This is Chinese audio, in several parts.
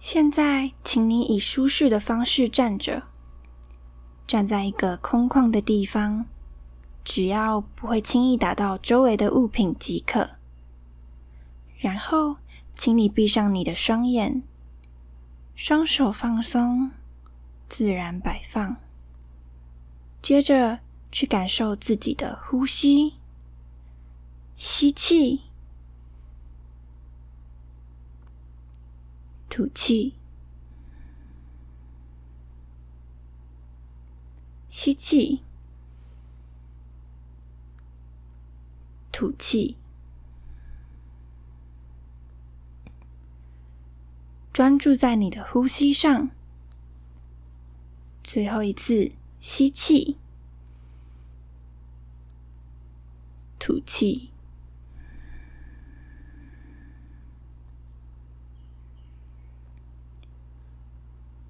现在，请你以舒适的方式站着，站在一个空旷的地方，只要不会轻易打到周围的物品即可。然后，请你闭上你的双眼，双手放松，自然摆放。接着，去感受自己的呼吸，吸气。吐气，吸气，吐气，专注在你的呼吸上。最后一次吸气，吐气。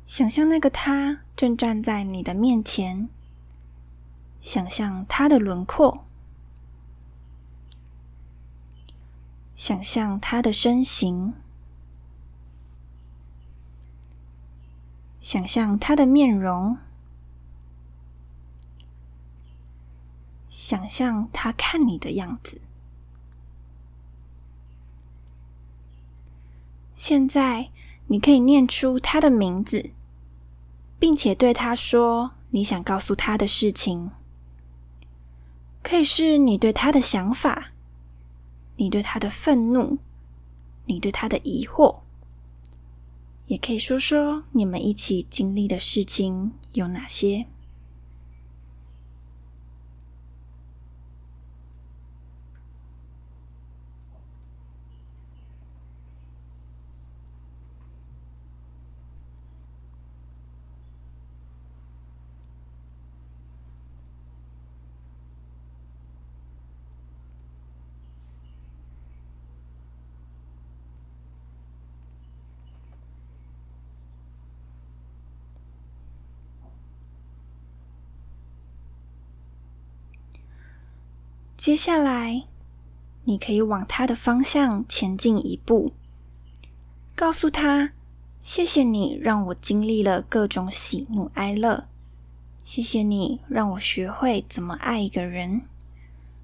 想象那个他正站在你的面前，想象他的轮廓，想象他的身形，想象他的面容，想象他看你的样子。现在，你可以念出他的名字。并且对他说：“你想告诉他的事情，可以是你对他的想法，你对他的愤怒，你对他的疑惑，也可以说说你们一起经历的事情有哪些。”接下来，你可以往他的方向前进一步，告诉他：“谢谢你让我经历了各种喜怒哀乐，谢谢你让我学会怎么爱一个人，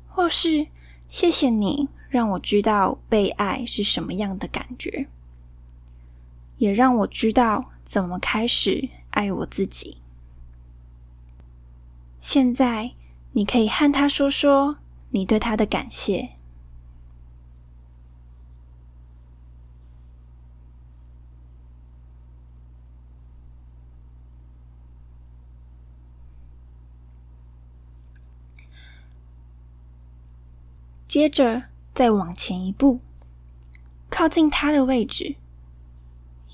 或是谢谢你让我知道被爱是什么样的感觉，也让我知道怎么开始爱我自己。”现在，你可以和他说说。你对他的感谢。接着再往前一步，靠近他的位置，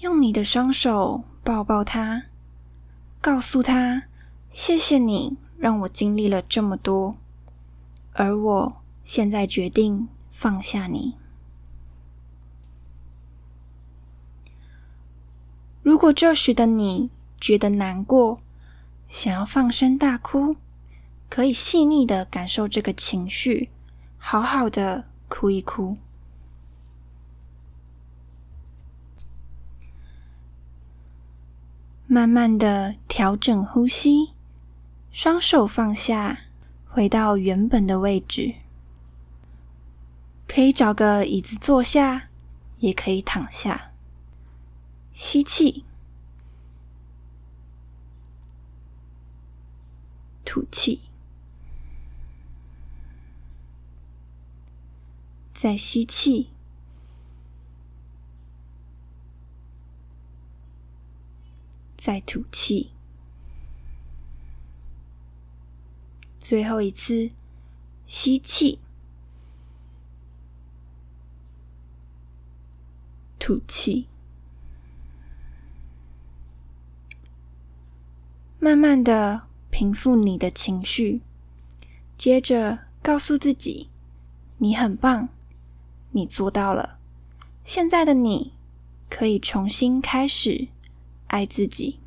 用你的双手抱抱他，告诉他：“谢谢你让我经历了这么多。”而我现在决定放下你。如果这时的你觉得难过，想要放声大哭，可以细腻的感受这个情绪，好好的哭一哭。慢慢的调整呼吸，双手放下。回到原本的位置，可以找个椅子坐下，也可以躺下。吸气，吐气，再吸气，再吐气。最后一次吸气，吐气，慢慢的平复你的情绪。接着告诉自己，你很棒，你做到了。现在的你可以重新开始爱自己。